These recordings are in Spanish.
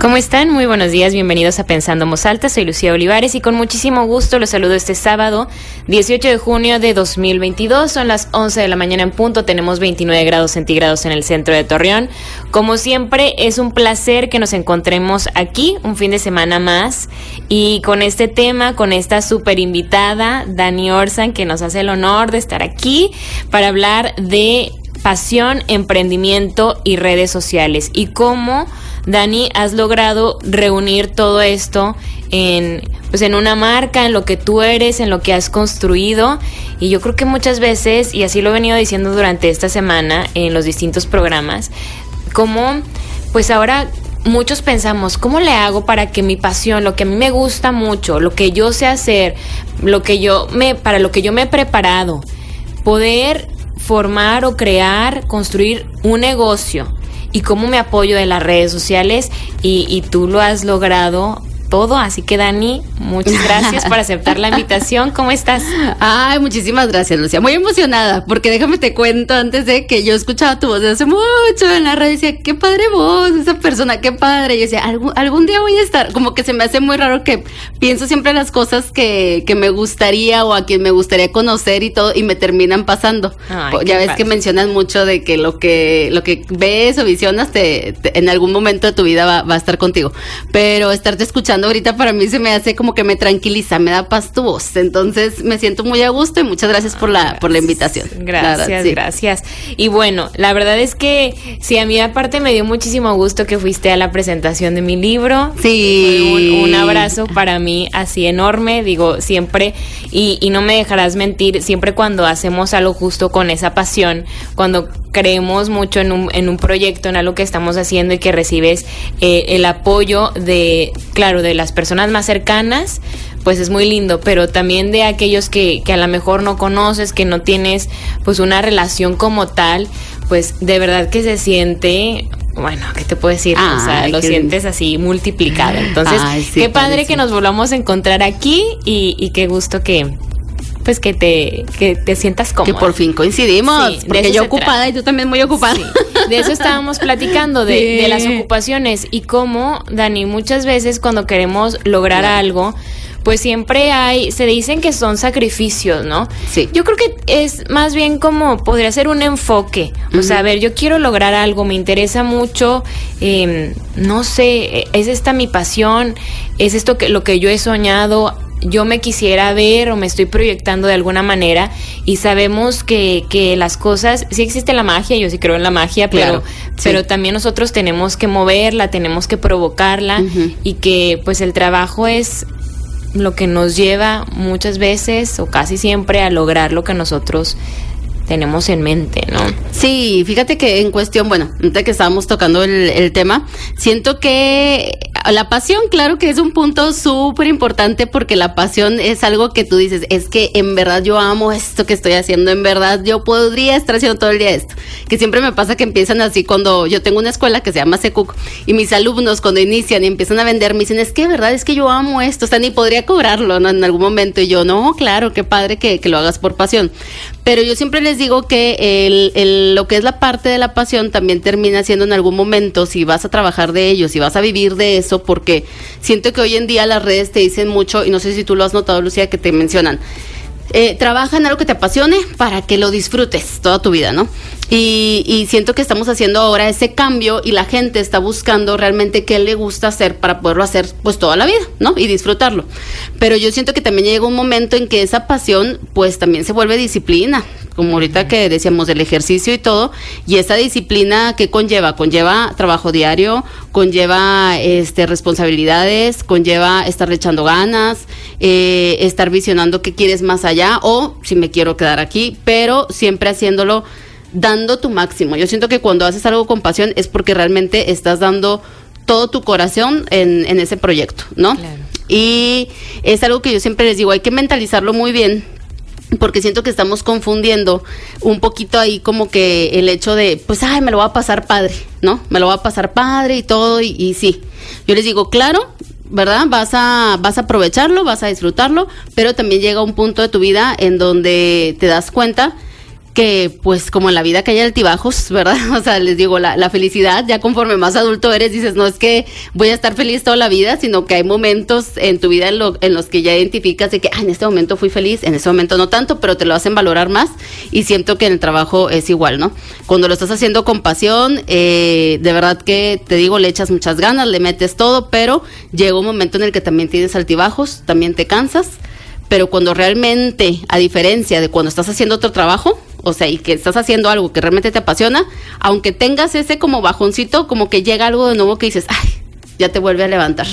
¿Cómo están? Muy buenos días, bienvenidos a Pensando Voz Alta, soy Lucía Olivares y con muchísimo gusto los saludo este sábado 18 de junio de 2022, son las 11 de la mañana en punto, tenemos 29 grados centígrados en el centro de Torreón. Como siempre es un placer que nos encontremos aquí un fin de semana más. Y con este tema, con esta super invitada, Dani Orsan, que nos hace el honor de estar aquí para hablar de pasión, emprendimiento y redes sociales. Y cómo Dani, has logrado reunir todo esto en, pues en una marca, en lo que tú eres, en lo que has construido. Y yo creo que muchas veces, y así lo he venido diciendo durante esta semana en los distintos programas, como pues ahora muchos pensamos, ¿cómo le hago para que mi pasión, lo que a mí me gusta mucho, lo que yo sé hacer, lo que yo me, para lo que yo me he preparado, poder formar o crear, construir un negocio y cómo me apoyo de las redes sociales y, y tú lo has logrado todo. Así que Dani, muchas gracias por aceptar la invitación. ¿Cómo estás? Ay, muchísimas gracias, Lucia. Muy emocionada, porque déjame te cuento antes de que yo escuchaba tu voz de hace mucho en la radio. Decía, qué padre voz, esa persona, qué padre. Y yo decía, algún, algún día voy a estar. Como que se me hace muy raro que pienso siempre las cosas que, que me gustaría o a quien me gustaría conocer y todo, y me terminan pasando. ya ves que mencionas mucho de que lo que, lo que ves o visionas te, en algún momento de tu vida va, va a estar contigo. Pero estarte escuchando ahorita para mí se me hace como que me tranquiliza, me da paz tu voz. Entonces me siento muy a gusto y muchas gracias por la, por la invitación. Gracias, gracias. Y bueno, la verdad es que sí, a mí aparte me dio muchísimo gusto que fuiste a la presentación de mi libro. Sí. Un, abrazo para mí así enorme, digo, siempre, y, y no me dejarás mentir, siempre cuando hacemos algo justo con esa pasión, cuando creemos mucho en un, en un proyecto, en algo que estamos haciendo y que recibes eh, el apoyo de, claro, de las personas más cercanas, pues es muy lindo, pero también de aquellos que, que a lo mejor no conoces, que no tienes pues una relación como tal, pues de verdad que se siente bueno, ¿qué te puedo decir? o sea, lo sientes así multiplicado. Entonces, qué padre que nos volvamos a encontrar aquí y, y qué gusto que, pues que te, que te sientas cómoda. Que por fin coincidimos, porque yo ocupada y tú también muy ocupada. De eso estábamos platicando, de, las ocupaciones y cómo, Dani, muchas veces cuando queremos lograr algo, pues siempre hay, se dicen que son sacrificios, ¿no? Sí. Yo creo que es más bien como podría ser un enfoque. O sea, a ver, yo quiero lograr algo, me interesa mucho, eh, no sé, es esta mi pasión, es esto que lo que yo he soñado, yo me quisiera ver o me estoy proyectando de alguna manera y sabemos que, que las cosas, sí existe la magia, yo sí creo en la magia, pero, pero también nosotros tenemos que moverla, tenemos que provocarla y que pues el trabajo es lo que nos lleva muchas veces o casi siempre a lograr lo que nosotros tenemos en mente, ¿no? Sí, fíjate que en cuestión, bueno, antes que estábamos tocando el, tema, siento que la pasión, claro que es un punto súper importante porque la pasión es algo que tú dices, es que en verdad yo amo esto que estoy haciendo, en verdad yo podría estar haciendo todo el día esto. Que siempre me pasa que empiezan así cuando yo tengo una escuela que se llama Secuc y mis alumnos cuando inician y empiezan a vender me dicen, es que verdad es que yo amo esto, o sea, ni podría cobrarlo ¿no? en algún momento. Y yo, no, claro, qué padre que lo hagas por pasión. Pero yo siempre les digo que el, el, lo que es la parte de la pasión también termina siendo en algún momento, si vas a trabajar de ello, si vas a vivir de eso, porque siento que hoy en día las redes te dicen mucho, y no sé si tú lo has notado, Lucía, que te mencionan. Eh, trabaja en algo que te apasione para que lo disfrutes toda tu vida, ¿no? Y, y, siento que estamos haciendo ahora ese cambio y la gente está buscando realmente qué le gusta hacer para poderlo hacer pues toda la vida, ¿no? Y disfrutarlo. Pero yo siento que también llega un momento en que esa pasión pues también se vuelve disciplina, como ahorita que decíamos del ejercicio y todo, y esa disciplina que conlleva, conlleva trabajo diario, conlleva este responsabilidades, conlleva estar echando ganas, eh, estar visionando qué quieres más allá o si me quiero quedar aquí, pero siempre haciéndolo dando tu máximo. Yo siento que cuando haces algo con pasión es porque realmente estás dando todo tu corazón en, en ese proyecto, ¿no? Claro. Y es algo que yo siempre les digo, hay que mentalizarlo muy bien porque siento que estamos confundiendo un poquito ahí como que el hecho de, pues, ay, me lo va a pasar padre, ¿no? Me lo va a pasar padre y todo, y, y sí. Yo les digo, claro, ¿verdad? Vas a, vas a aprovecharlo, vas a disfrutarlo, pero también llega un punto de tu vida en donde te das cuenta que pues como en la vida que hay altibajos, ¿verdad? O sea, les digo, la, la, felicidad, ya conforme más adulto eres, dices, no es que voy a estar feliz toda la vida, sino que hay momentos en tu vida en, lo, en los que ya identificas de que, ah, en este momento fui feliz, en este momento no tanto, pero te lo hacen valorar más y siento que en el trabajo es igual, ¿no? Cuando lo estás haciendo con pasión, eh, de verdad que te digo, le echas muchas ganas, le metes todo, pero llega un momento en el que también tienes altibajos, también te cansas, pero cuando realmente, a diferencia de cuando estás haciendo otro trabajo, o sea, y que estás haciendo algo que realmente te apasiona, aunque tengas ese como bajoncito, como que llega algo de nuevo que dices, ay, ya te vuelve a levantar,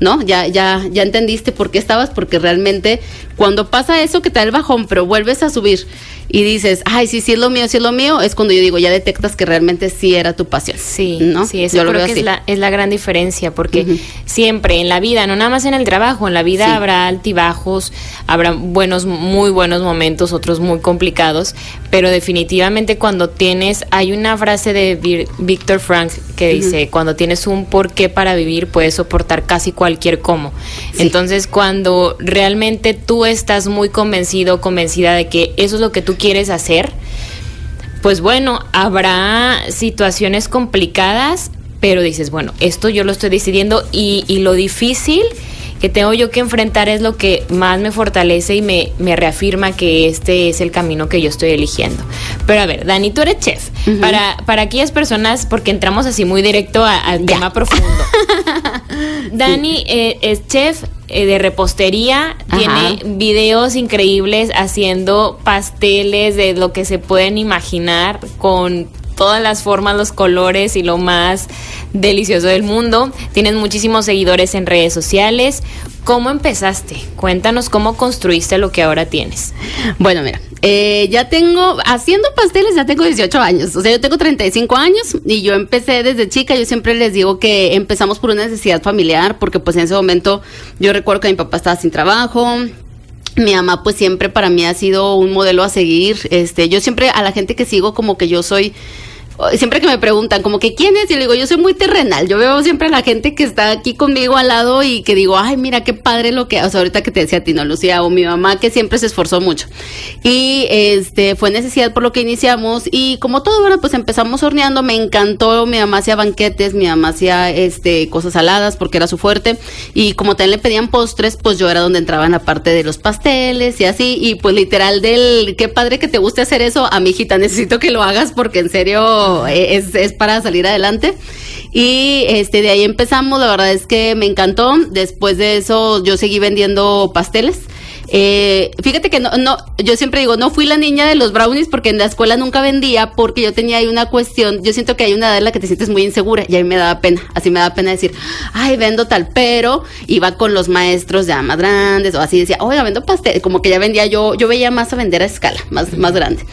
¿no? Ya, ya, ya entendiste por qué estabas, porque realmente cuando pasa eso que te da el bajón, pero vuelves a subir y dices, ay, sí, sí es lo mío, sí es lo mío, es cuando yo digo, ya detectas que realmente sí era tu pasión. Sí, ¿no? sí, eso yo creo que es la, es la, gran diferencia, porque siempre en la vida, no nada más en el trabajo, en la vida habrá altibajos, habrá buenos, muy buenos momentos, otros muy complicados, pero definitivamente cuando tienes, hay una frase de Víctor Frank que dice, cuando tienes un porqué para vivir, puedes soportar casi cualquier cómo. Entonces, cuando realmente tú estás muy convencido, convencida de que eso es lo que tú quieres hacer, pues bueno, habrá situaciones complicadas, pero dices, bueno, esto yo lo estoy decidiendo y, y lo difícil que tengo yo que enfrentar es lo que más me fortalece y me, me, reafirma que este es el camino que yo estoy eligiendo. Pero a ver, Dani, tú eres chef. para, para aquellas personas, porque entramos así muy directo al tema profundo. Dani eh, es chef, eh, de repostería, tiene videos increíbles haciendo pasteles de lo que se pueden imaginar con todas las formas, los colores y lo más delicioso del mundo. Tienes muchísimos seguidores en redes sociales. ¿Cómo empezaste? Cuéntanos cómo construiste lo que ahora tienes. Bueno, mira, eh, ya tengo, haciendo pasteles ya tengo 18 años, o sea, yo tengo 35 años y yo empecé desde chica, yo siempre les digo que empezamos por una necesidad familiar, porque pues en ese momento yo recuerdo que mi papá estaba sin trabajo, mi mamá pues siempre para mí ha sido un modelo a seguir. Este, yo siempre a la gente que sigo como que yo soy siempre que me preguntan como que quién es, y le digo, yo soy muy terrenal, yo veo siempre a la gente que está aquí conmigo al lado y que digo, ay, mira qué padre lo que, o sea, ahorita que te decía a ti, no, Lucía, o mi mamá que siempre se esforzó mucho. Y este, fue necesidad por lo que iniciamos y como todo, bueno, pues empezamos horneando, me encantó, mi mamá hacía banquetes, mi mamá hacía este, cosas saladas porque era su fuerte y como también le pedían postres, pues yo era donde entraba en la parte de los pasteles y así, y pues literal del, qué padre que te guste hacer eso, a mi hijita necesito que lo hagas porque en serio es, es para salir adelante. Y este de ahí empezamos, la verdad es que me encantó. Después de eso yo seguí vendiendo pasteles. Eh, fíjate que no, no, yo siempre digo, no fui la niña de los brownies porque en la escuela nunca vendía porque yo tenía ahí una cuestión, yo siento que hay una edad en la que te sientes muy insegura y a mí me daba pena, así me daba pena decir, ay, vendo tal, pero iba con los maestros ya más grandes o así decía, oiga, vendo pastel, como que ya vendía yo, yo veía más a vender a escala, más, más grande.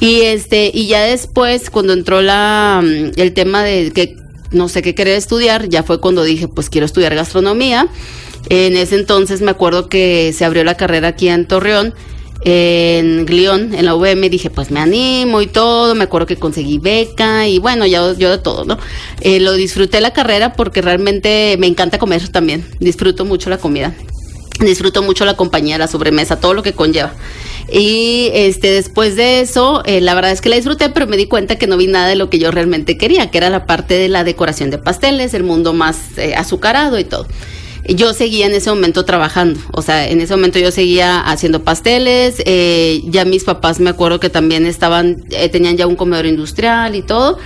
Y este, y ya después, cuando entró la, mm, el tema de que no sé qué quería estudiar, ya fue cuando dije, pues quiero estudiar gastronomía. En ese entonces me acuerdo que se abrió la carrera aquí en Torreón, en Glión, en la UVM, dije, pues me animo y todo, me acuerdo que conseguí beca y bueno, ya yo de todo, ¿no? Eh, lo disfruté la carrera porque realmente me encanta comer también, disfruto mucho la comida, disfruto mucho la compañía, la sobremesa, todo lo que conlleva. Y este después de eso, eh, la verdad es que la disfruté, pero me di cuenta que no vi nada de lo que yo realmente quería, que era la parte de la decoración de pasteles, el mundo más eh, azucarado y todo yo seguía en ese momento trabajando, o sea, en ese momento yo seguía haciendo pasteles, eh, ya mis papás me acuerdo que también estaban, tenían ya un comedor industrial y todo,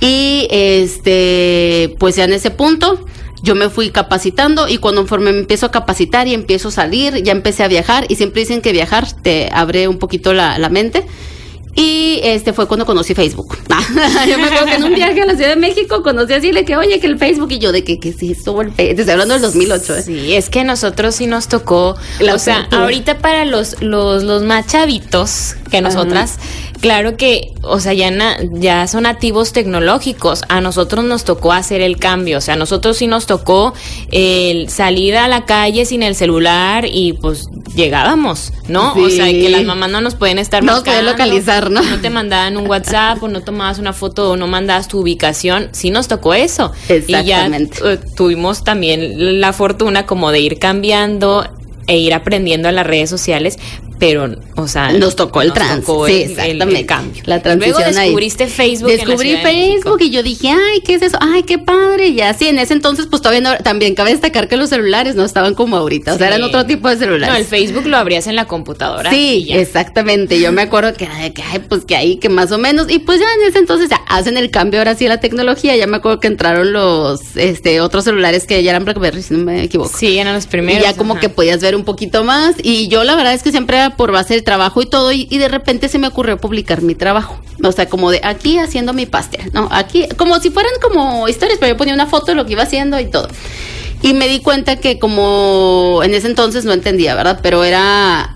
y este, pues ya en ese punto yo me fui capacitando y cuando me empiezo a capacitar y empiezo a salir, ya empecé a viajar y siempre dicen que viajar te abre un poquito la mente. Y este fue cuando conocí Facebook. yo me acuerdo que en un viaje a la Ciudad de México conocí así, le que, oye, que el Facebook, y yo, de que, ¿qué es eso? El Estoy hablando del 2008. ¿eh? Sí, es que nosotros sí nos tocó, o sea, ahorita para los, los, los más chavitos que nosotras, claro que, o sea, ya, ya son nativos tecnológicos. A nosotros nos tocó hacer el cambio. O sea, a nosotros sí nos tocó el salir a la calle sin el celular y pues llegábamos, ¿no? O sea, que las mamás no nos pueden estar No pueden localizar, ¿no? No te mandaban un WhatsApp o no tomabas una foto o no mandabas tu ubicación. Sí nos tocó eso. Exactamente. Y ya eh, tuvimos también la fortuna como de ir cambiando e ir aprendiendo a las redes sociales, pero, o sea, nos tocó el trans, sí, exactamente. cambio. La transición Luego descubriste Facebook. Descubrí Facebook y yo dije, ay, ¿qué es eso? Ay, qué padre. Y así, en ese entonces, pues todavía no, también cabe destacar que los celulares no estaban como ahorita, o sea, eran otro tipo de celulares. No, el Facebook lo abrías en la computadora. Sí, exactamente. Yo me acuerdo que, ay, que, ay, pues que ahí, que más o menos. Y pues ya en ese entonces ya hacen el cambio ahora sí a la tecnología. Ya me acuerdo que entraron los este otros celulares que ya eran BlackBerry, si no me equivoco. Sí, eran los primeros. Y ya como que podías ver un poquito más. Y yo la verdad es que siempre por base del trabajo y todo, y, de repente se me ocurrió publicar mi trabajo. O sea, como de aquí haciendo mi pastel, ¿no? Aquí, como si fueran como historias, pero yo ponía una foto de lo que iba haciendo y todo. Y me di cuenta que como en ese entonces no entendía, ¿verdad? Pero era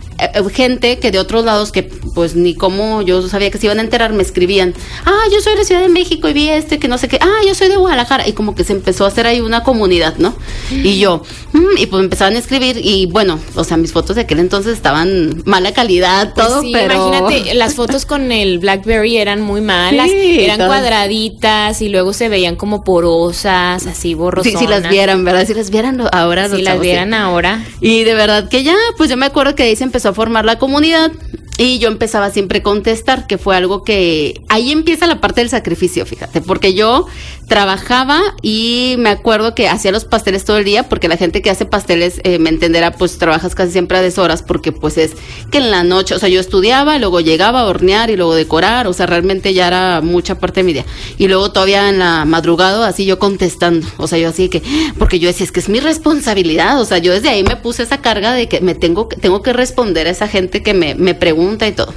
gente que de otros lados que pues ni como yo sabía que se iban a enterar me escribían ah yo soy de Ciudad de México y vi este que no sé qué ah yo soy de Guadalajara y como que se empezó a hacer ahí una comunidad no y yo mm", y pues empezaban a escribir y bueno o sea mis fotos de aquel entonces estaban mala calidad pues todo pero imagínate las fotos con el BlackBerry eran muy malas eran cuadraditas y luego se veían como porosas así borrosas sí, si las vieran verdad si las vieran ahora si las vieran ahora. Y de verdad que ya pues yo me acuerdo que ahí se empezó a formar la comunidad y yo empezaba siempre a contestar, que fue algo que ahí empieza la parte del sacrificio, fíjate, porque yo trabajaba y me acuerdo que hacía los pasteles todo el día, porque la gente que hace pasteles eh, me entenderá, pues trabajas casi siempre a deshoras, porque pues es que en la noche, o sea, yo estudiaba, luego llegaba a hornear y luego decorar, o sea, realmente ya era mucha parte de mi día. Y luego todavía en la madrugada, así yo contestando, o sea, yo así que, porque yo decía, es que es mi responsabilidad, o sea, yo desde ahí me puse esa carga de que me tengo, tengo que responder a esa gente que me, me pregunta y todo.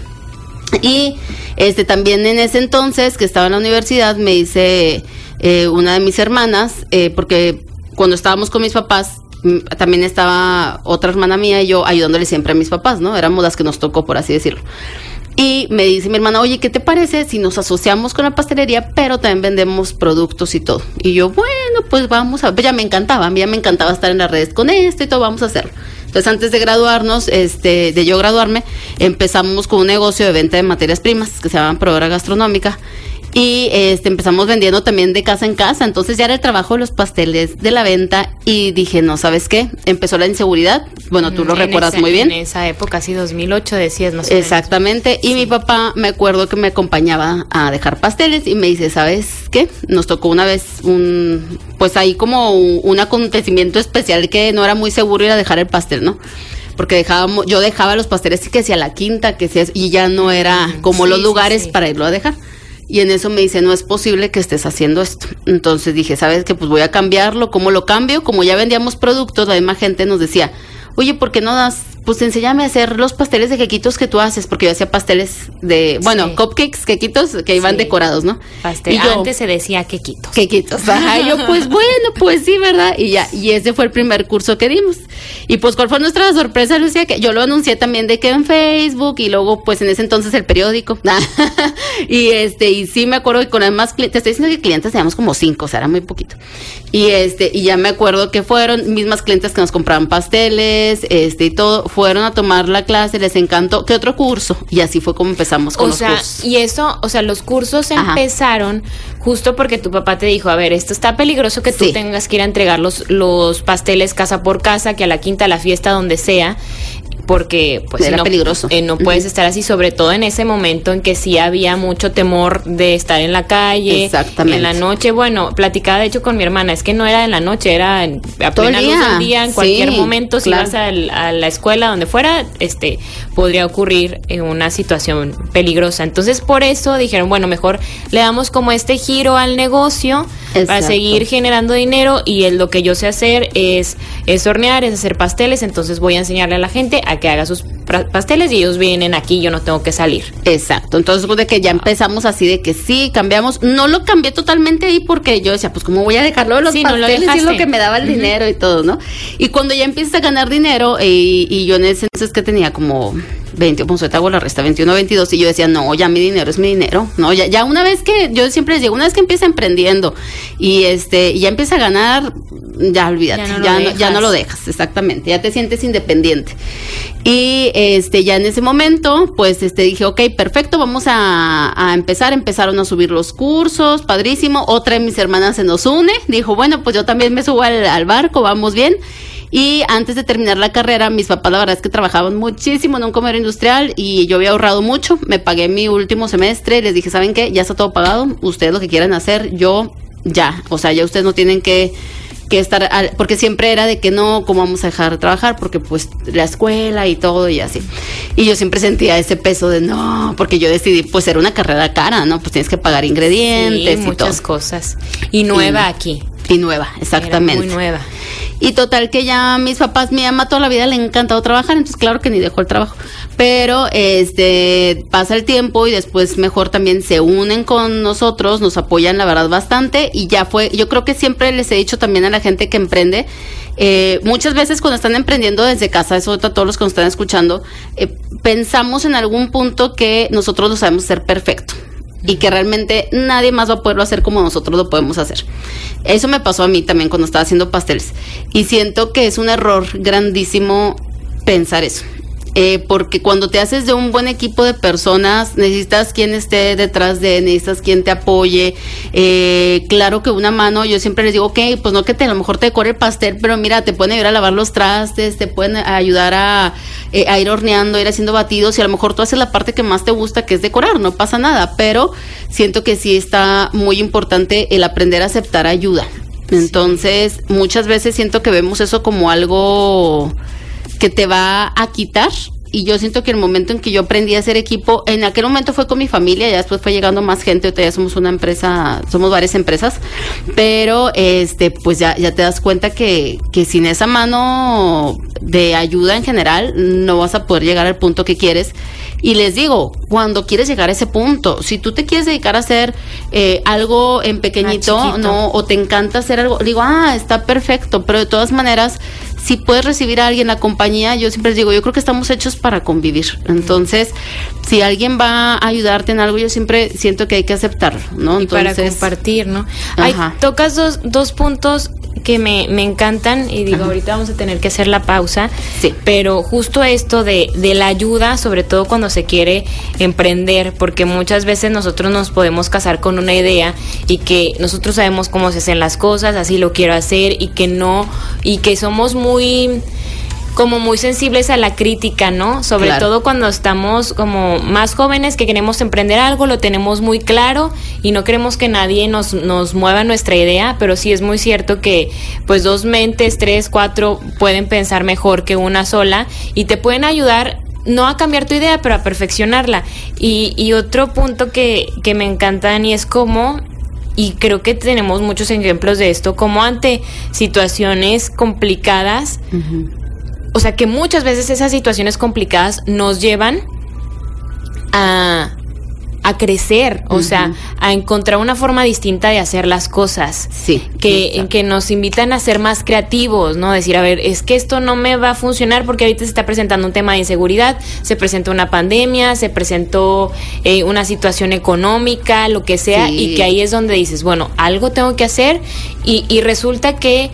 Y este también en ese entonces que estaba en la universidad me dice eh, una de mis hermanas, eh, porque cuando estábamos con mis papás, mm, también estaba otra hermana mía y yo ayudándole siempre a mis papás, ¿no? Éramos las que nos tocó, por así decirlo. Y me dice mi hermana, oye, ¿qué te parece si nos asociamos con la pastelería, pero también vendemos productos y todo? Y yo, bueno, pues vamos a, ya me encantaba, a mí ya me encantaba estar en las redes con esto y todo, vamos a hacerlo. Entonces, antes de graduarnos, este, de yo graduarme, empezamos con un negocio de venta de materias primas que se llama Proveedora Gastronómica y este empezamos vendiendo también de casa en casa, entonces ya era el trabajo de los pasteles de la venta y dije, no, ¿sabes qué? Empezó la inseguridad, bueno, tú lo recuerdas muy bien. En esa época, sí, 2008 decías, no sé. Exactamente, y mi papá me acuerdo que me acompañaba a dejar pasteles y me dice, ¿sabes qué? Nos tocó una vez un, pues ahí como un, acontecimiento especial que no era muy seguro ir a dejar el pastel, ¿no? porque dejábamos, yo dejaba los pasteles que sea la quinta, que sea, y ya no era como los lugares para irlo a dejar. Y en eso me dice, no es posible que estés haciendo esto. Entonces dije, ¿sabes qué? Pues voy a cambiarlo. ¿Cómo lo cambio? Como ya vendíamos productos, la misma gente nos decía, oye, ¿por qué no das pues enséñame a hacer los pasteles de quequitos que tú haces, porque yo hacía pasteles de, bueno, cupcakes, quequitos que iban decorados, ¿no? Pastel. Antes se decía quequitos. Quequitos, ajá. Y yo, pues bueno, pues sí, ¿verdad? Y ya, y ese fue el primer curso que dimos. Y pues, ¿cuál fue nuestra sorpresa, Lucía? Que yo lo anuncié también de que en Facebook y luego, pues en ese entonces el periódico. y este, y sí me acuerdo que con además, te estoy diciendo que clientes teníamos como cinco, o sea, era muy poquito. Y este, y ya me acuerdo que fueron mismas clientes que nos compraban pasteles, este, y todo fueron a tomar la clase, les encantó. ¿Qué otro curso? Y así fue como empezamos con o los sea, cursos. Y eso, o sea, los cursos empezaron justo porque tu papá te dijo, a ver, esto está peligroso que tú tengas que ir a entregar los, los pasteles casa por casa, que a la quinta, a la fiesta, donde sea porque pues era no, peligroso. Eh, no puedes estar así, sobre todo en ese momento en que sí había mucho temor de estar en la calle, Exactamente. en la noche. Bueno, platicaba de hecho con mi hermana, es que no era en la noche, era en, a plena luz del día, en cualquier momento, si vas a, la escuela, donde fuera, este, podría ocurrir una situación peligrosa. Entonces, por eso dijeron, bueno, mejor le damos como este giro al negocio para seguir generando dinero y lo que yo sé hacer es, es hornear, es hacer pasteles, entonces voy a enseñarle a la gente a que haga sus pasteles y ellos vienen aquí, yo no tengo que salir. Exacto, entonces de que ya empezamos así de que sí, cambiamos, no lo cambié totalmente ahí porque yo decía, pues cómo voy a dejarlo de los pasteles no lo lo que me daba el dinero y todo, ¿no? Y cuando ya empiezas a ganar dinero eh, y, yo en ese entonces que tenía como 20, pues te hago la resta, 21, 22, y yo decía, no, ya mi dinero es mi dinero, no, ya, ya una vez que, yo siempre les digo, una vez que empieza emprendiendo y este, ya empieza a ganar, ya olvídate, ya no, ya, no, lo dejas, exactamente, ya te sientes independiente. Y este, ya en ese momento, pues este, dije, ok, perfecto, vamos a, a empezar, empezaron a subir los cursos, padrísimo, otra de mis hermanas se nos une, dijo, bueno, pues yo también me subo al, al barco, vamos bien. Y antes de terminar la carrera, mis papás la verdad es que trabajaban muchísimo en un comer industrial y yo había ahorrado mucho. Me pagué mi último semestre, les dije, ¿saben qué? Ya está todo pagado, ustedes lo que quieran hacer, yo ya. O sea, ya ustedes no tienen que que estar, porque siempre era de que no, ¿cómo vamos a dejar de trabajar? Porque pues la escuela y todo y así. Y yo siempre sentía ese peso de no, porque yo decidí, pues era una carrera cara, ¿no? Pues tienes que pagar ingredientes y muchas cosas. Y nueva aquí. Y nueva, exactamente. muy nueva. Y total que ya mis papás, mi mamá toda la vida le ha encantado trabajar, entonces claro que ni dejó el trabajo. Pero este pasa el tiempo y después mejor también se unen con nosotros, nos apoyan la verdad bastante y ya fue, yo creo que siempre les he dicho también a la gente que emprende, eh, muchas veces cuando están emprendiendo desde casa, eso a todos los que nos están escuchando, eh, pensamos en algún punto que nosotros lo sabemos ser perfecto y que realmente nadie más va a poderlo hacer como nosotros lo podemos hacer. Eso me pasó a mí también cuando estaba haciendo pasteles y siento que es un error grandísimo pensar eso. Eh, porque cuando te haces de un buen equipo de personas, necesitas quien esté detrás de, necesitas quien te apoye. Eh, claro que una mano, yo siempre les digo, ok, pues no que te, a lo mejor te decore el pastel, pero mira, te pueden ayudar a lavar los trastes, te pueden ayudar a, eh, a ir horneando, ir haciendo batidos, y a lo mejor tú haces la parte que más te gusta, que es decorar, no pasa nada, pero siento que sí está muy importante el aprender a aceptar ayuda. Entonces, muchas veces siento que vemos eso como algo que te va a quitar. Y yo siento que el momento en que yo aprendí a hacer equipo, en aquel momento fue con mi familia, ya después fue llegando más gente, ahorita ya somos una empresa, somos varias empresas, pero este, pues ya, ya te das cuenta que, que sin esa mano de ayuda en general, no vas a poder llegar al punto que quieres. Y les digo, cuando quieres llegar a ese punto, si tú te quieres dedicar a hacer eh, algo en pequeñito, no, o te encanta hacer algo, digo, ah, está perfecto, pero de todas maneras, si puedes recibir a alguien en la compañía, yo siempre les digo, yo creo que estamos hechos para convivir. Entonces, si alguien va a ayudarte en algo, yo siempre siento que hay que aceptarlo, ¿no? Entonces, para compartir, ¿no? tocas dos, dos puntos que me, me encantan y digo, ahorita vamos a tener que hacer la pausa, sí. pero justo esto de, de la ayuda, sobre todo cuando se quiere emprender, porque muchas veces nosotros nos podemos casar con una idea y que nosotros sabemos cómo se hacen las cosas, así lo quiero hacer y que no, y que somos muy como muy sensibles a la crítica, ¿no? Sobre todo cuando estamos como más jóvenes que queremos emprender algo, lo tenemos muy claro y no queremos que nadie nos, nos mueva nuestra idea, pero sí es muy cierto que pues dos mentes, tres, cuatro pueden pensar mejor que una sola y te pueden ayudar no a cambiar tu idea, pero a perfeccionarla. Y, y otro punto que, que me encanta, Dani, es como y creo que tenemos muchos ejemplos de esto, como ante situaciones complicadas, o sea que muchas veces esas situaciones complicadas nos llevan a, a crecer, o sea, a encontrar una forma distinta de hacer las cosas. Sí. Que, que nos invitan a ser más creativos, ¿no? Decir, a ver, es que esto no me va a funcionar porque ahorita se está presentando un tema de inseguridad, se presentó una pandemia, se presentó eh, una situación económica, lo que sea, y que ahí es donde dices, bueno, algo tengo que hacer, y, y resulta que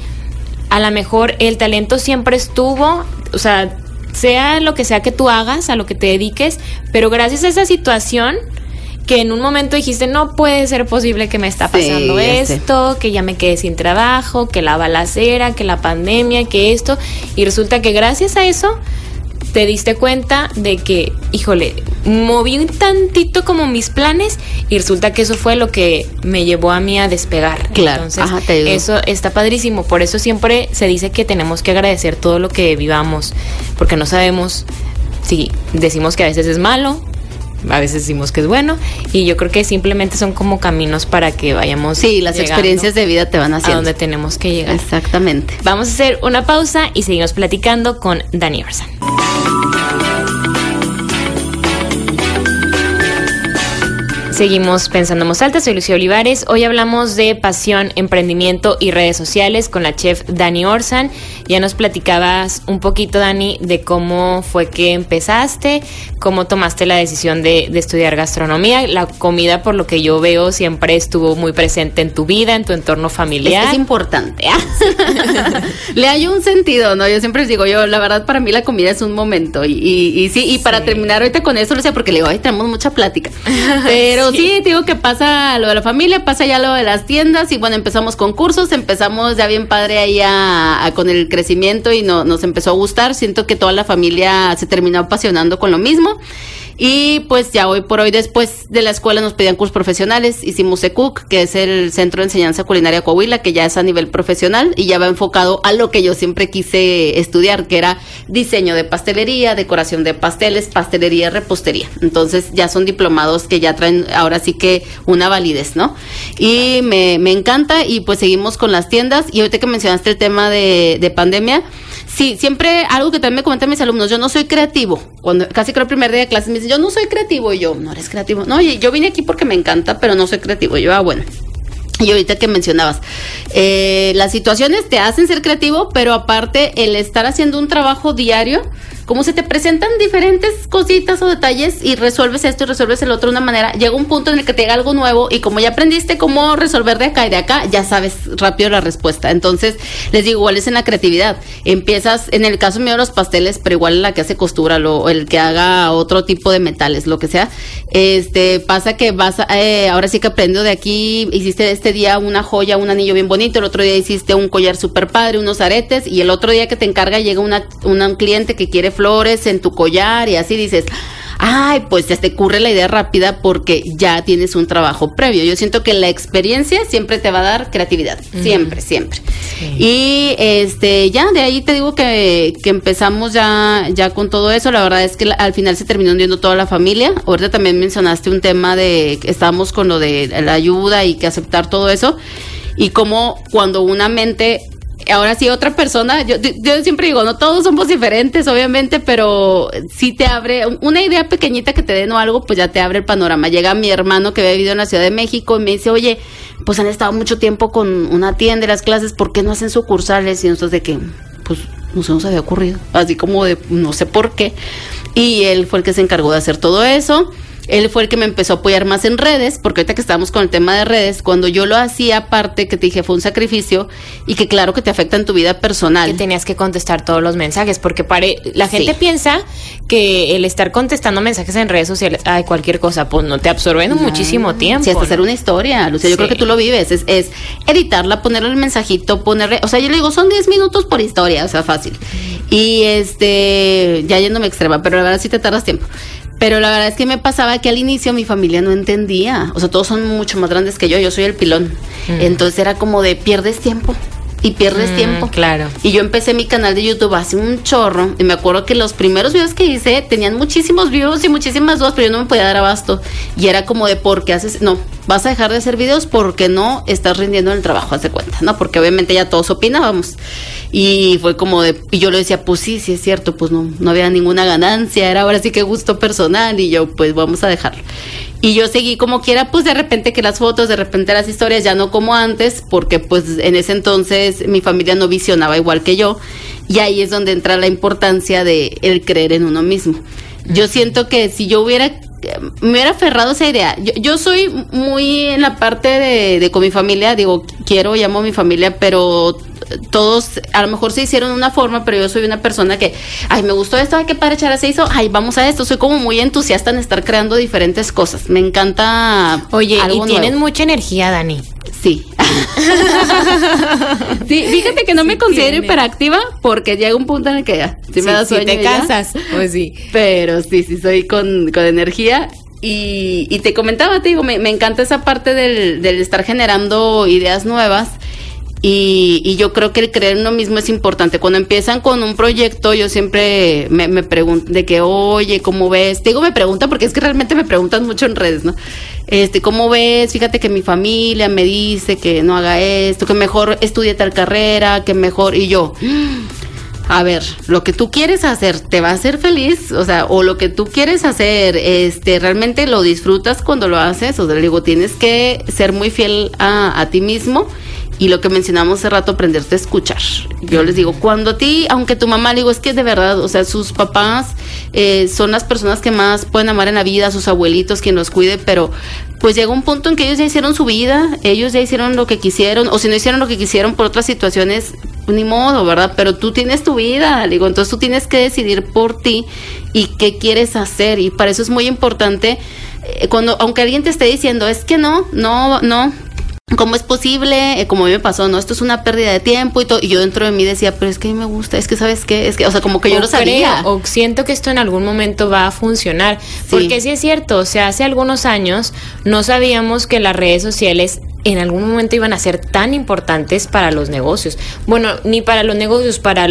a lo mejor el talento siempre estuvo, o sea, sea lo que sea que tú hagas, a lo que te dediques, pero gracias a esa situación que en un momento dijiste, no puede ser posible que me está pasando esto, que ya me quedé sin trabajo, que la balacera, que la pandemia, que esto, y resulta que gracias a eso te diste cuenta de que, híjole, moví un tantito como mis planes y resulta que eso fue lo que me llevó a mí a despegar. Claro. Entonces, eso está padrísimo. Por eso siempre se dice que tenemos que agradecer todo lo que vivamos, porque no sabemos si decimos que a veces es malo, a veces decimos que es bueno y yo creo que simplemente son como caminos para que vayamos. Sí, las experiencias de vida te van haciendo. A donde tenemos que llegar. Exactamente. Vamos a hacer una pausa y seguimos platicando con Dani Orsan. Seguimos pensando en alta, soy Lucía Olivares. Hoy hablamos de pasión, emprendimiento y redes sociales con la chef Dani Orsan. Ya nos platicabas un poquito, Dani, de cómo fue que empezaste, cómo tomaste la decisión de, estudiar gastronomía. La comida, por lo que yo veo, siempre estuvo muy presente en tu vida, en tu entorno familiar. Es, es importante. ¿ah? Le hay un sentido, ¿no? Yo siempre les digo, yo, la verdad, para mí la comida es un momento. Y, y, sí, y para terminar ahorita con eso, Lucía, porque le digo, ay, tenemos mucha plática. Pero sí. digo que pasa lo de la familia, pasa ya lo de las tiendas y bueno, empezamos con cursos, empezamos ya bien padre ahí con el crecimiento y no, nos empezó a gustar. Siento que toda la familia se terminó apasionando con lo mismo. Y pues ya hoy por hoy, después de la escuela, nos pedían cursos profesionales. Hicimos ECUC, que es el Centro de Enseñanza Culinaria Coahuila, que ya es a nivel profesional y ya va enfocado a lo que yo siempre quise estudiar, que era diseño de pastelería, decoración de pasteles, pastelería, repostería. Entonces ya son diplomados que ya traen ahora sí que una validez, ¿no? Y me, me encanta y pues seguimos con las tiendas. Y ahorita que mencionaste el tema de, de pandemia, sí, siempre algo que también me comentan mis alumnos, yo no soy creativo. Cuando casi creo el primer día de clase me dicen, yo no soy creativo. Y yo, no eres creativo. No, yo vine aquí porque me encanta, pero no soy creativo. Y yo, ah, bueno. Y ahorita que mencionabas, eh, las situaciones te hacen ser creativo, pero aparte el estar haciendo un trabajo diario, como se te presentan diferentes cositas o detalles y resuelves esto y resuelves el otro de una manera, llega un punto en el que te llega algo nuevo y como ya aprendiste cómo resolver de acá y de acá, ya sabes rápido la respuesta. Entonces, les digo, igual es en la creatividad. Empiezas, en el caso mío, los pasteles, pero igual la que hace costura, lo, el que haga otro tipo de metales, lo que sea, este, pasa que vas, eh, ahora sí que aprendo de aquí, hiciste este día una joya, un anillo bien bonito, el otro día hiciste un collar super padre, unos aretes, y el otro día que te encarga llega una, un cliente que quiere flores en tu collar y así dices, ay, pues ya te ocurre la idea rápida porque ya tienes un trabajo previo. Yo siento que la experiencia siempre te va a dar creatividad, siempre, siempre. Y este, ya de ahí te digo que, que, empezamos ya, ya con todo eso. La verdad es que al final se terminó hundiendo toda la familia. Ahorita también mencionaste un tema de que estábamos con lo de la ayuda y que aceptar todo eso. Y como cuando una mente ahora sí otra persona, yo, siempre digo, no todos somos diferentes, obviamente, pero si te abre una idea pequeñita que te den o algo, pues ya te abre el panorama. Llega mi hermano que había vivido en la Ciudad de México y me dice, oye, pues han estado mucho tiempo con una tienda de las clases, ¿por qué no hacen sucursales? Y nosotros de que, pues no se nos había ocurrido, así como de no sé por qué. Y él fue el que se encargó de hacer todo eso él fue el que me empezó a apoyar más en redes, porque ahorita que estábamos con el tema de redes, cuando yo lo hacía aparte, que te dije fue un sacrificio y que claro que te afecta en tu vida personal. Que tenías que contestar todos los mensajes, porque pare, la gente piensa que el estar contestando mensajes en redes sociales, ay, cualquier cosa, pues no te absorben muchísimo tiempo. Sí, hasta hacer una historia, Lucía, yo creo que tú lo vives, es, es editarla, ponerle el mensajito, ponerle, o sea, yo le digo, son 10 minutos por historia, o sea, fácil. Y este, ya yéndome extrema, pero la verdad sí te tardas tiempo. Pero la verdad es que me pasaba que al inicio mi familia no entendía. O sea, todos son mucho más grandes que yo, yo soy el pilón. Mm. Entonces era como de pierdes tiempo y pierdes mm, tiempo. Claro. Y yo empecé mi canal de YouTube hace un chorro y me acuerdo que los primeros videos que hice tenían muchísimos views y muchísimas dudas, pero yo no me podía dar abasto. Y era como de, ¿por qué haces? No, vas a dejar de hacer videos porque no estás rindiendo en el trabajo, haz de cuenta, ¿no? Porque obviamente ya todos opinábamos. Y fue como de, y yo le decía, pues sí, sí es cierto, pues no, no había ninguna ganancia, era ahora sí que gusto personal y yo, pues vamos a dejarlo. Y yo seguí como quiera, pues de repente que las fotos, de repente las historias, ya no como antes, porque pues en ese entonces mi familia no visionaba igual que yo. Y ahí es donde entra la importancia de el creer en uno mismo. Yo siento que si yo hubiera me hubiera aferrado a esa idea. Yo, yo soy muy en la parte de, de, con mi familia, digo, quiero, llamo a mi familia, pero todos a lo mejor se hicieron de una forma, pero yo soy una persona que, ay, me gustó esto, ay, qué padre echar se hizo, ay, vamos a esto. Soy como muy entusiasta en estar creando diferentes cosas. Me encanta. Oye, y tienen mucha energía, Dani. Sí. sí, fíjate que no me considero hiperactiva porque llega un punto en el que ya, si me da sueño. te cansas, pues sí. Pero sí, sí, soy con, con energía y, te comentaba, te digo, me, encanta esa parte del, estar generando ideas nuevas y, yo creo que el creer uno mismo es importante. Cuando empiezan con un proyecto, yo siempre me, pregunto de que, oye, ¿cómo ves? Te digo, me preguntan porque es que realmente me preguntan mucho en redes, ¿no? Este, ¿cómo ves? Fíjate que mi familia me dice que no haga esto, que mejor estudie tal carrera, que mejor. Y yo, a ver, lo que tú quieres hacer te va a hacer feliz, o sea, o lo que tú quieres hacer, este, realmente lo disfrutas cuando lo haces, o sea, digo, tienes que ser muy fiel a, a ti mismo y lo que mencionamos hace rato, aprenderte a escuchar. Yo les digo, cuando a ti, aunque tu mamá, digo, es que de verdad, o sea, sus papás eh, son las personas que más pueden amar en la vida, sus abuelitos, quien los cuide, pero pues llega un punto en que ellos ya hicieron su vida, ellos ya hicieron lo que quisieron, o si no hicieron lo que quisieron por otras situaciones, ni modo, ¿verdad? Pero tú tienes tu vida, digo, entonces tú tienes que decidir por ti y qué quieres hacer, y para eso es muy importante eh, cuando aunque alguien te esté diciendo es que no, no, no, ¿Cómo es posible? Eh, como a mí me pasó, ¿no? Esto es una pérdida de tiempo y todo. Y yo dentro de mí decía, pero es que a mí me gusta, es que sabes qué, es que, o sea, como que yo lo sabía. o siento que esto en algún momento va a funcionar. Porque sí es cierto, o sea, hace algunos años no sabíamos que las redes sociales en algún momento iban a ser tan importantes para los negocios. Bueno, ni para los negocios, para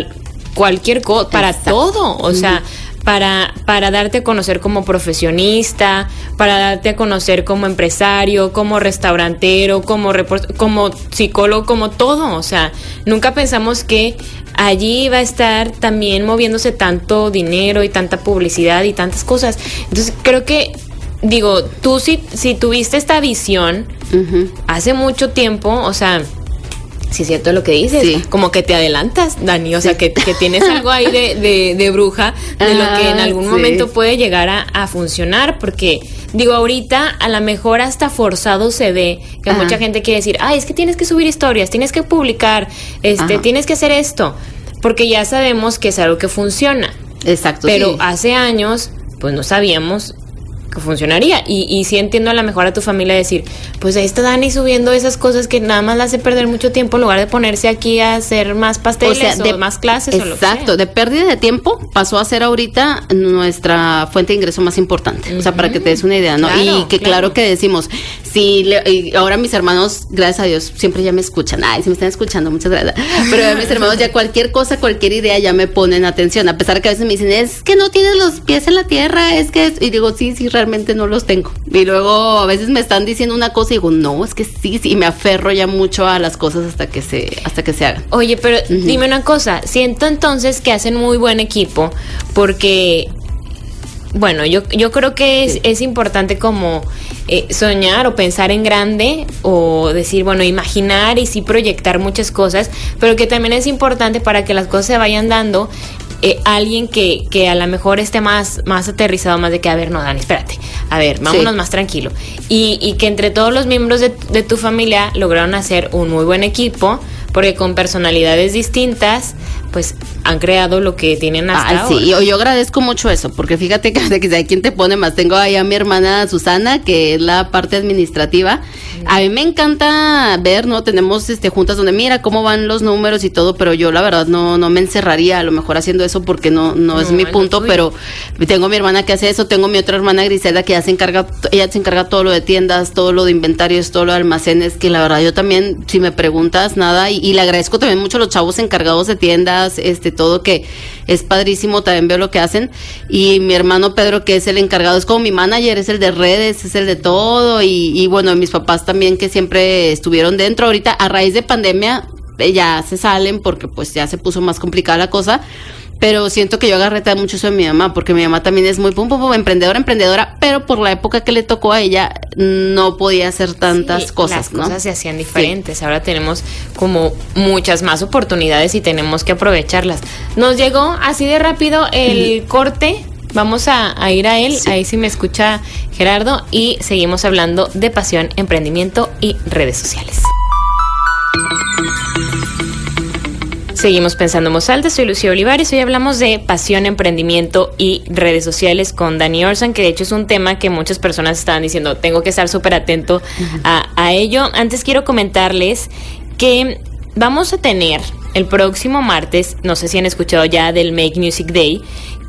cualquier cosa, para todo. O sea, para, para darte a conocer como profesionista, para darte a conocer como empresario, como restaurantero, como, como psicólogo, como todo. O sea, nunca pensamos que allí iba a estar también moviéndose tanto dinero y tanta publicidad y tantas cosas. Entonces creo que, digo, tú si, si tuviste esta visión hace mucho tiempo, o sea, Sí, es cierto lo que dices. Como que te adelantas, Dani. O sea, que, tienes algo ahí de, de, bruja, de lo que en algún momento puede llegar a, funcionar. Porque, digo, ahorita a lo mejor hasta forzado se ve que mucha gente quiere decir, ay, es que tienes que subir historias, tienes que publicar, este, tienes que hacer esto. Porque ya sabemos que es algo que funciona. Exacto. Pero hace años, pues no sabíamos funcionaría. Y, y sí entiendo a lo mejor a tu familia decir, pues ahí está Dani subiendo esas cosas que nada más la hace perder mucho tiempo en lugar de ponerse aquí a hacer más pasteles o, de, más clases. Exacto, de pérdida de tiempo pasó a ser ahorita nuestra fuente de ingreso más importante. O sea, para que te des una idea, ¿no? y que claro. que decimos, si ahora mis hermanos, gracias a Dios, siempre ya me escuchan. Ay, si me están escuchando, muchas gracias. Pero mis hermanos ya cualquier cosa, cualquier idea ya me ponen atención, a pesar que a veces me dicen, es que no tienes los pies en la tierra, es que... Y digo, sí, sí, realmente no los tengo. Y luego a veces me están diciendo una cosa y digo, no, es que sí, sí, y me aferro ya mucho a las cosas hasta que se, hasta que se hagan. Oye, pero dime una cosa, siento entonces que hacen muy buen equipo porque bueno, yo, yo creo que es, es importante como eh, soñar o pensar en grande o decir, bueno, imaginar y sí proyectar muchas cosas, pero que también es importante para que las cosas se vayan dando eh, alguien que, que, a lo mejor esté más, más aterrizado, más de que, a ver, no, Dani, espérate, a ver, vámonos más tranquilo. Y, y, que entre todos los miembros de, de, tu familia lograron hacer un muy buen equipo, porque con personalidades distintas, pues han creado lo que tienen hasta ah, Sí, yo, yo, agradezco mucho eso, porque fíjate que de quién te pone más. Tengo ahí a mi hermana Susana, que es la parte administrativa. A mí me encanta ver, ¿no? Tenemos este juntas donde mira cómo van los números y todo, pero yo la verdad no, no me encerraría a lo mejor haciendo eso porque no, no, es mi punto, pero tengo mi hermana que hace eso, tengo mi otra hermana Griselda que ya se encarga, ella se encarga todo lo de tiendas, todo lo de inventarios, todo lo de almacenes, que la verdad yo también, si me preguntas, nada, y, y le agradezco también mucho a los chavos encargados de tiendas, este, todo que es padrísimo, también veo lo que hacen. Y mi hermano Pedro, que es el encargado, es como mi manager, es el de redes, es el de todo. Y, y bueno, mis papás también que siempre estuvieron dentro. Ahorita, a raíz de pandemia, eh, ya se salen porque pues ya se puso más complicada la cosa pero siento que yo agarré mucho eso de mi mamá, porque mi mamá también es muy pum, pum, pum, emprendedora, emprendedora, pero por la época que le tocó a ella no podía hacer tantas cosas, las cosas se hacían diferentes. Ahora tenemos como muchas más oportunidades y tenemos que aprovecharlas. Nos llegó así de rápido el corte. Vamos a, ir a él, ahí sí me escucha Gerardo, y seguimos hablando de pasión, emprendimiento y redes sociales. Seguimos pensando en soy Lucía Olivares, hoy hablamos de pasión, emprendimiento y redes sociales con Dani Orson, que de hecho es un tema que muchas personas estaban diciendo, tengo que estar súper atento a, a ello. Antes quiero comentarles que vamos a tener el próximo martes, no sé si han escuchado ya del Make Music Day,